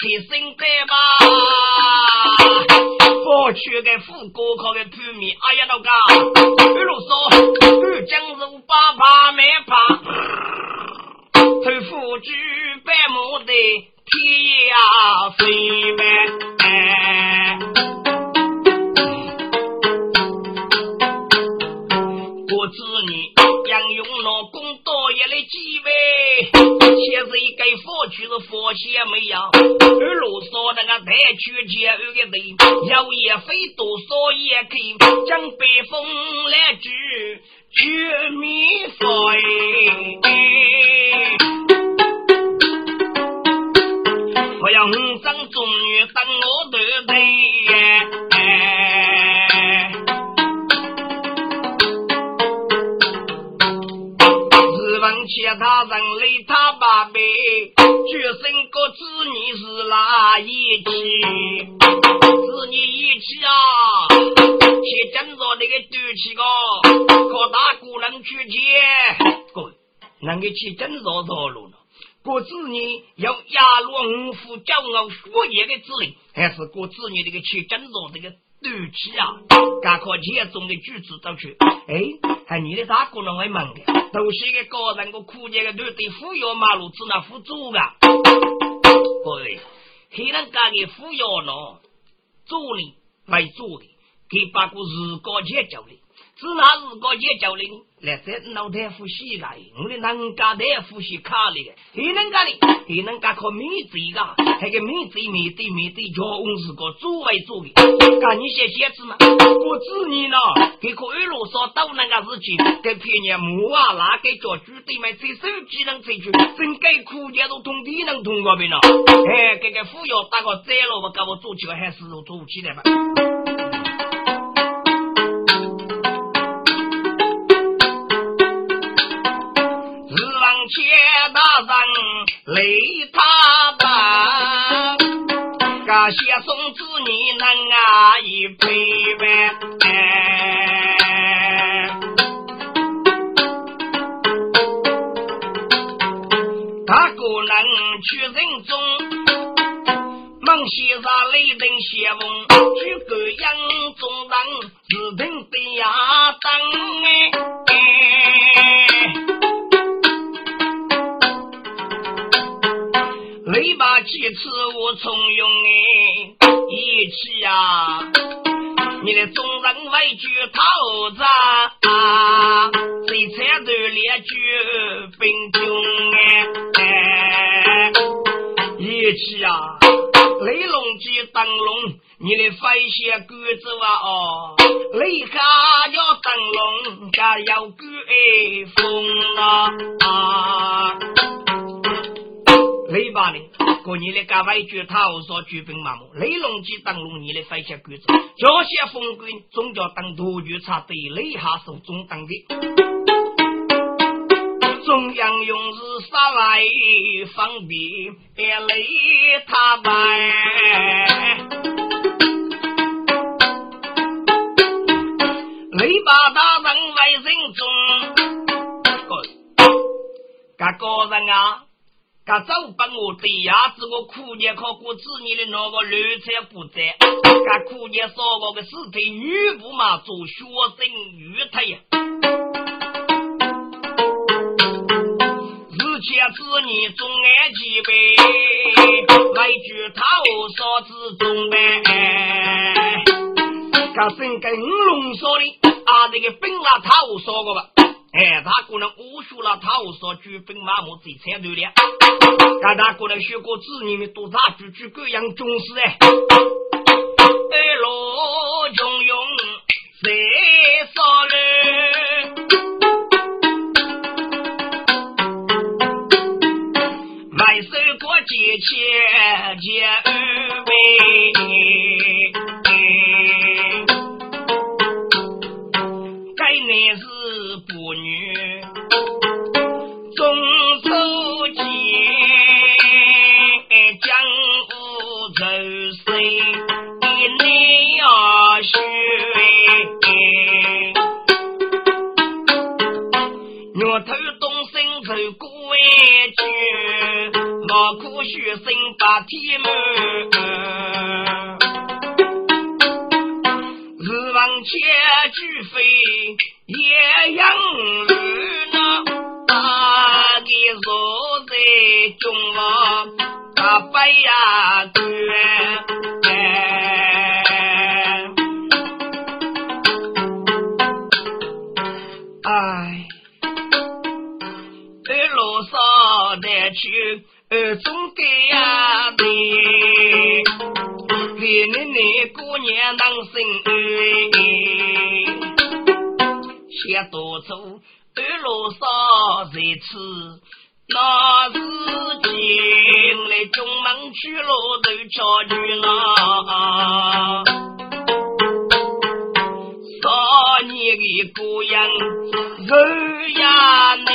开心的吧。过去的副高考的铺面，哎呀，老哥，佛就是佛仙没有，二路说那个带去接二个人，有也非多说也可以将北风来治绝米费。我要五张中女等我的队。其他人类他，决生个子女是哪一期？子女一起啊，去整着那个赌气个，靠大姑娘去接。各位，那个去整着着路了？过子女要压落五虎骄傲血液的子女，还是过子女那个去整着这个？对起啊，赶快钱中的句子走去。哎，还你的大姑娘会忙的，都是一个高人个苦节个女的，扶摇马路只能扶住啊。各位，黑人家的扶摇呢，助理为助的，给把个日高钱交的，只拿日高钱交的。来在老太夫洗来，我的人家大夫洗卡里的，还能干的，还能干靠面子个，那个面子面对面对叫我是个作为做的，干你些写字嘛，我子女呢，给可一路上都那个事情，给骗人木啊，那给叫猪对面在手机能追去，真该苦节都通地能通过边了，哎，给个副药打个摘了，我给我做起来还是做不起来吧。雷他吧，感谢送子女能啊一陪伴。大哥能去人中，忙写上雷灯写梦，举个杨中人，从用哎，一起呀，你的众人为句讨债，谁才都列举兵中哎，一起呀，雷龙及灯笼，你的飞些鸽子啊哦，雷下要灯笼，加要鸽哎风啊。雷把呢？过年的干外句，他无说举兵麻木。雷龙机当龙，你的飞下鬼子，这些风鬼总叫当土局差队雷下手中当的。中央勇士杀来方便，别雷他败。雷把大人为人中，各个人啊。他早把我对呀，子我苦年考过子女的那个绿彩不在，他苦年说我的尸体女不嘛做学生女太呀，日前子女总爱几杯，来句他说之中呗，他真跟龙说的，啊这个本啊他说过吧。哎，他可能武术了，他说举兵马目最惨对了。但他可能学过子女们多大举举各样重视哎。二路中用谁少了？买手过节前结走谁一年啊雪，牛头东升走过一句，劳苦学生把天门，日往前举飞也养儿呢，白呀卷，哎，在路上带去。呃，总该呀的，给你那姑娘当生儿，先多走二路上再吃，那是进来中门去路都瞧去了，少年的姑娘肉呀难。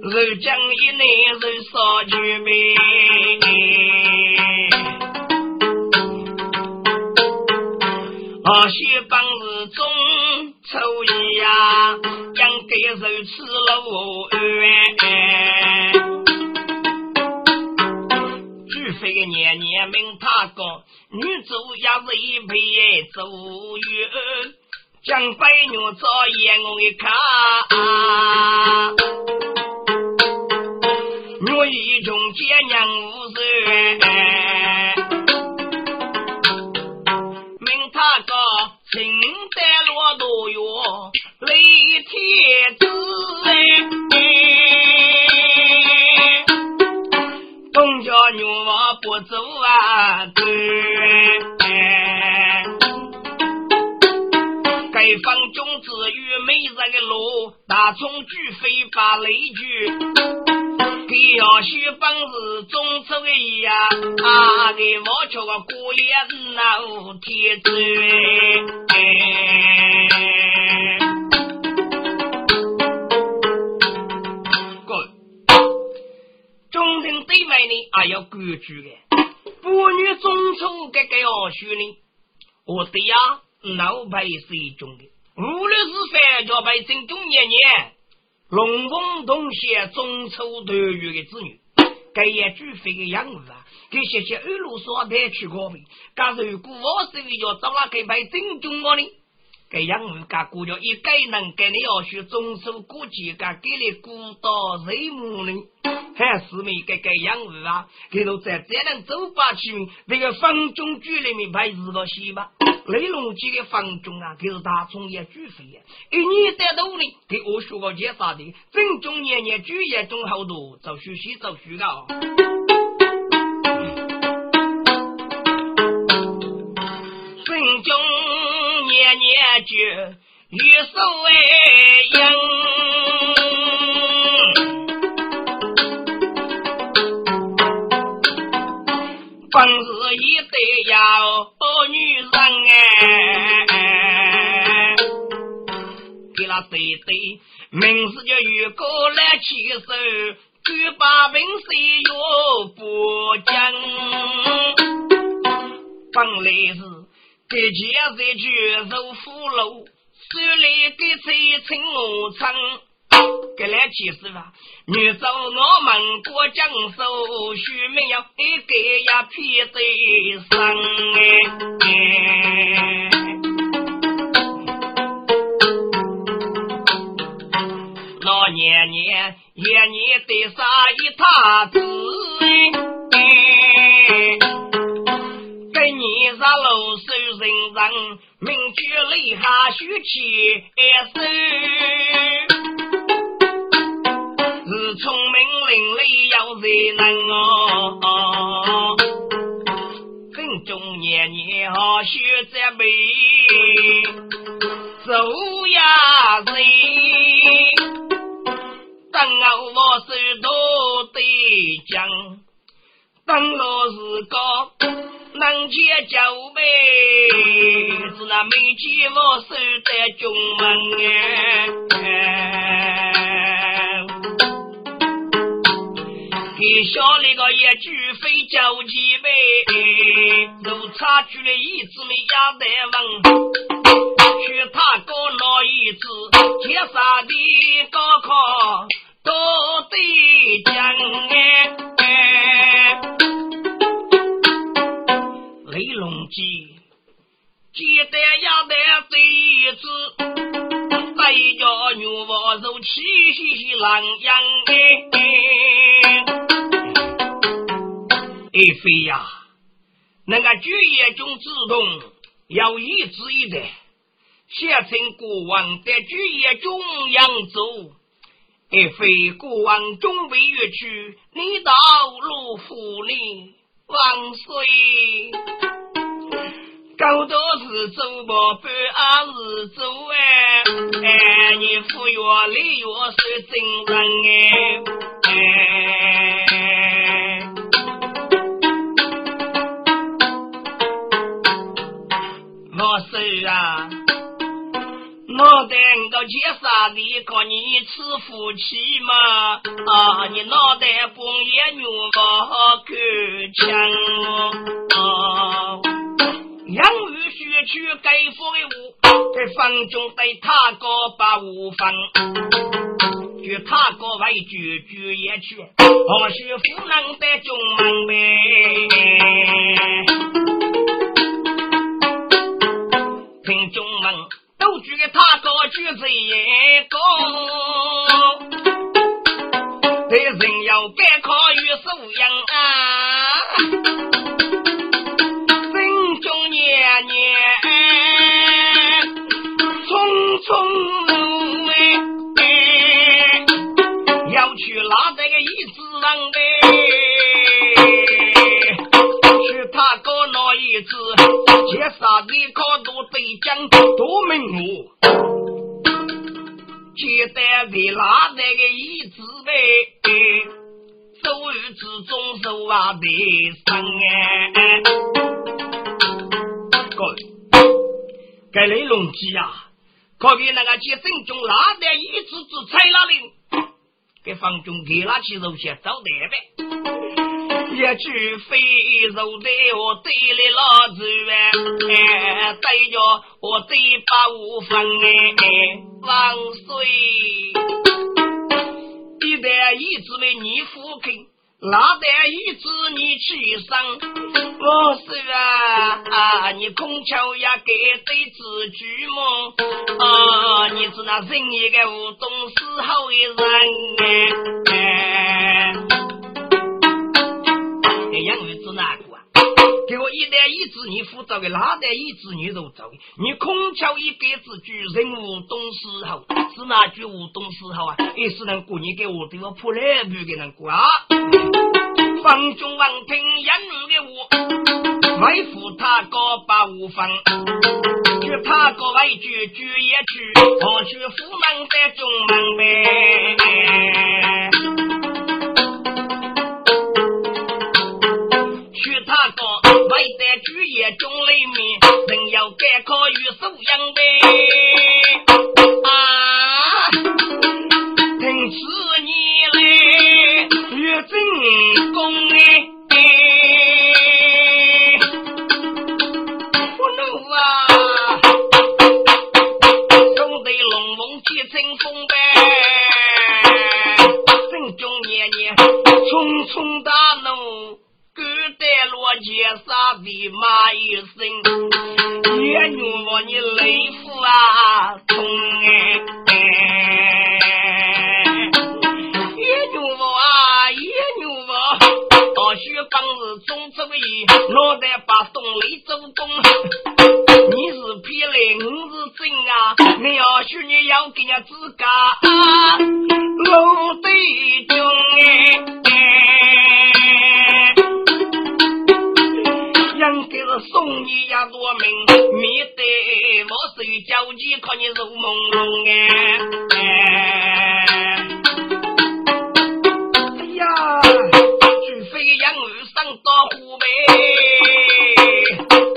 肉将一内肉烧酒梅，二些吃了圆。举飞年年命他高，女主也是一辈走远，将白牛照眼我一看。我一中结娘无事，命他个路，大葱举飞把雷举。给要许本事种出个呀，啊给我瞧个姑爷闹天子。哥，中人对外呢还要规矩的，妇女中出这个要许呢，我的呀老百姓种的，无论是三家百姓中年年。龙凤同写中秋团圆的子女，该也举飞的养物啊，给谢谢二路所带去过费。假如果我手里要找那给派正中我呢，该养物噶估叫一该能给你要学中秋过节噶给你鼓捣谁母呢？还是没给该养物啊？给都在这能走吧去，那个方中局里面派四个戏吧。雷龙几个房中啊，就是大葱也举飞呀！一年在努力，给我学个介绍的，正中年年举业中好多，做学习做学啊！正中年年举，玉手为英，本是一对呀。女人哎，给那对对，名字叫玉哥来起手，举把文水又不讲，本来是给钱在举手扶楼，手里给谁称我称。给来其实啊，女走我们过江手，须没有一个呀皮在身哎。老年年爷你得杀一塔子哎，给你杀老手人人，名句泪下须起手。聪明伶俐又谁能哦？正中年年好学在背，走呀人，等我手都得讲，等我是个能接酒杯，是那没见我手在中门哎。小那个一句非叫几杯，都差距了一子没压得稳，去他哥那一子，接啥的高考都得讲哎。雷龙记，记得要得对子，再叫女娃走七夕狼样哎。哎飞呀，那个举业中自动要一直一代。写成国王在举业中扬州，而非国王准备越去，你到陆府里万岁。高多是走过半阿日走哎，哎，你赴约礼约是真人哎，老师啊。我等个结啥的，靠你吃福气嘛？啊，你脑袋半夜牛毛够强哦！养鱼需去盖房屋，在房中带他个把屋房，就他个外居居也去，或许不能得中门呗，举着眼光，对人要改考与素养啊，心中念念匆匆，要去拉这个椅子上的，去他高那椅子。接杀的靠多对将多明目，接待为哪那个椅子呗？周日之中手啊的伤哎！各位该雷龙机啊，可比那个接正中拉的椅子之踩那里，给房中给那去肉些找得呗。一句非肉的我对了老子哎，对着我对八五分哎，万岁！一代一子为你父亲，那代一子你去生，我说啊啊，你空桥也给对子句么？啊，你是那人一个无懂事好的人哎。养儿子哪个？给我一代一子你辅导的，哪代一子你都走的？你空桥一辈子句人无懂事好，是哪句无懂事好啊？也是能过年给我对我破来不给人过啊！方中王听养儿的我，外父他高把无方，就他个外句句也句，我去府门在中门呗。为在举业中里面，人要改考与素养呗。当日总走一，脑袋把东雷走东。你是骗来，我是真啊！你要许你要给人自家老对中哎。应该是送你呀多命，免得我手交际看你入朦胧哎！哎呀，除非杨上到湖北，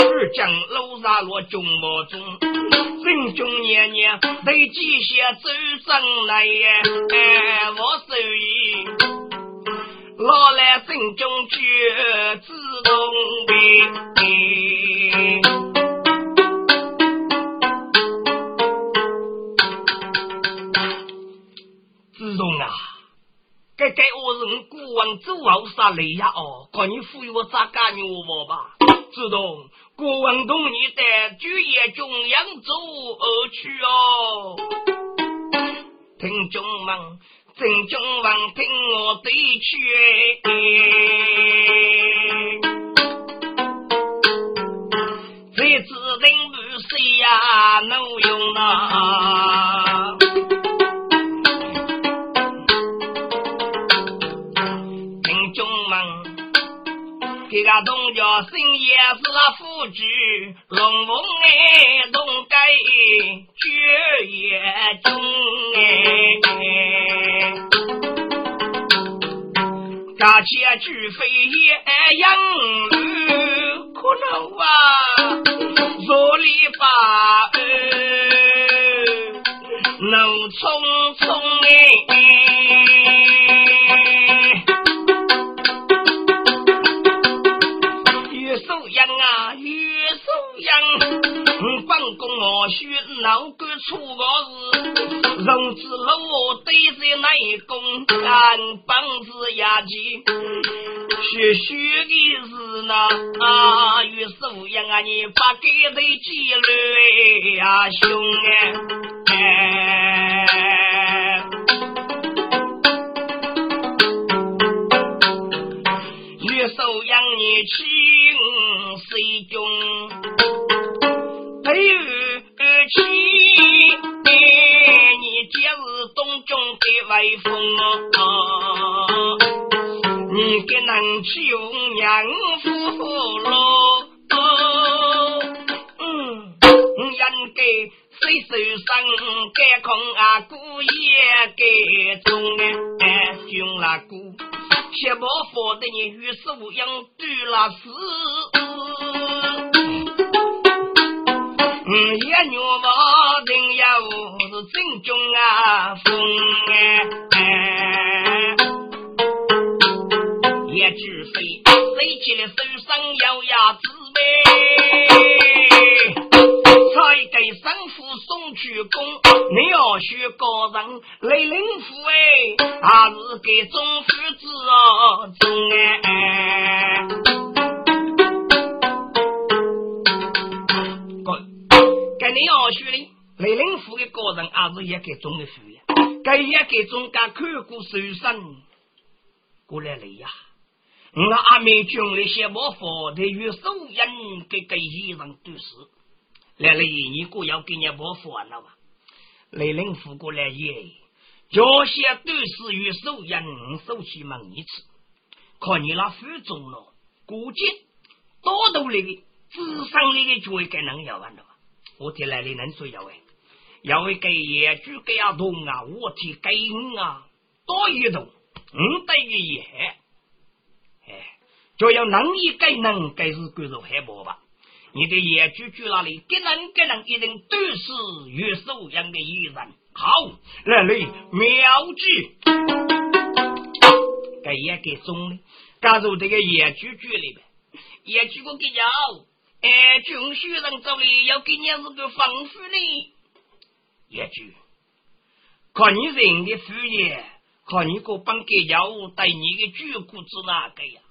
二将楼上落中毛中，心中年年对几些走上来呀！哎，我手艺。老来心中觉自动的，自动啊！该我人王走后杀雷呀哦，看你赋予我咋干你我吧？自动国王同你的举业中央走而去哦，听众们，听众们听我对劝，这次人不谁呀，能用啊？东家生也是那夫子，龙凤哎，东改绝也中哎，大且巨飞也养可能啊，若里把能匆匆哎。出个事，荣子路对在那一公，俺帮子压起，学学的是呢啊，与素养啊，你把给的记录呀，兄哎，与素养你请谁中？有气，你啊，姑爷给中啊，凶了姑，切莫佛的你与手养对了死。野牛毛定呀，我是正宗啊，风啊，学高人雷灵府哎，还是给中夫子哦，中哎。你要学的雷灵府的个人，还是也给中的服呀？该也给中家看过受伤过来了呀！我阿妹军那些毛发的与手人给给些人都是来了，你过要给你毛发了吧？雷灵府过来也，这些都是与手人手起门一次，看你那负重了，估计多多那个智商那个就会给能要完了。我听来的人说要喂，要为给业主给阿动啊，我替给你啊，多一动，五等于一害，哎，就要能力给能，该是归入海波吧？你的业主住那里，给人给人一定都是有素养的艺人。好，来来，妙计，给也给中的，加入这个业主住里边，业主我给要。哎，军需人走哩，要给你是个丰富哩。也就看你人的副业，看你个帮给家务对你的主顾指哪个呀？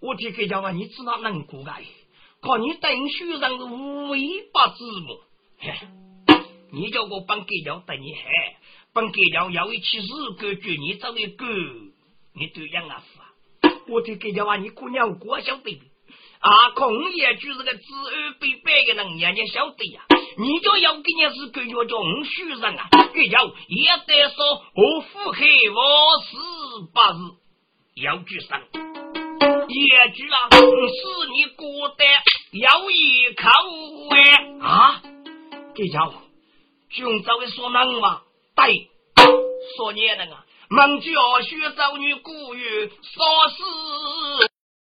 我听给家话，你知道能过来？看你等书人是尾巴字母，嘿，你叫我帮给家等你嗨，帮给家要一起日个绝你找一个，你都样啊是啊？我听给家话，你姑娘过晓得。啊，空也就是个知恩背白的人，人家晓得呀。你就要给你是个叫叫五虚人啊，这叫也得说我腹黑我死八日要举上，也举啊，是你过得有意口哎啊，这叫军早的说能吗？对，说你那个，孟家学找女古语说是。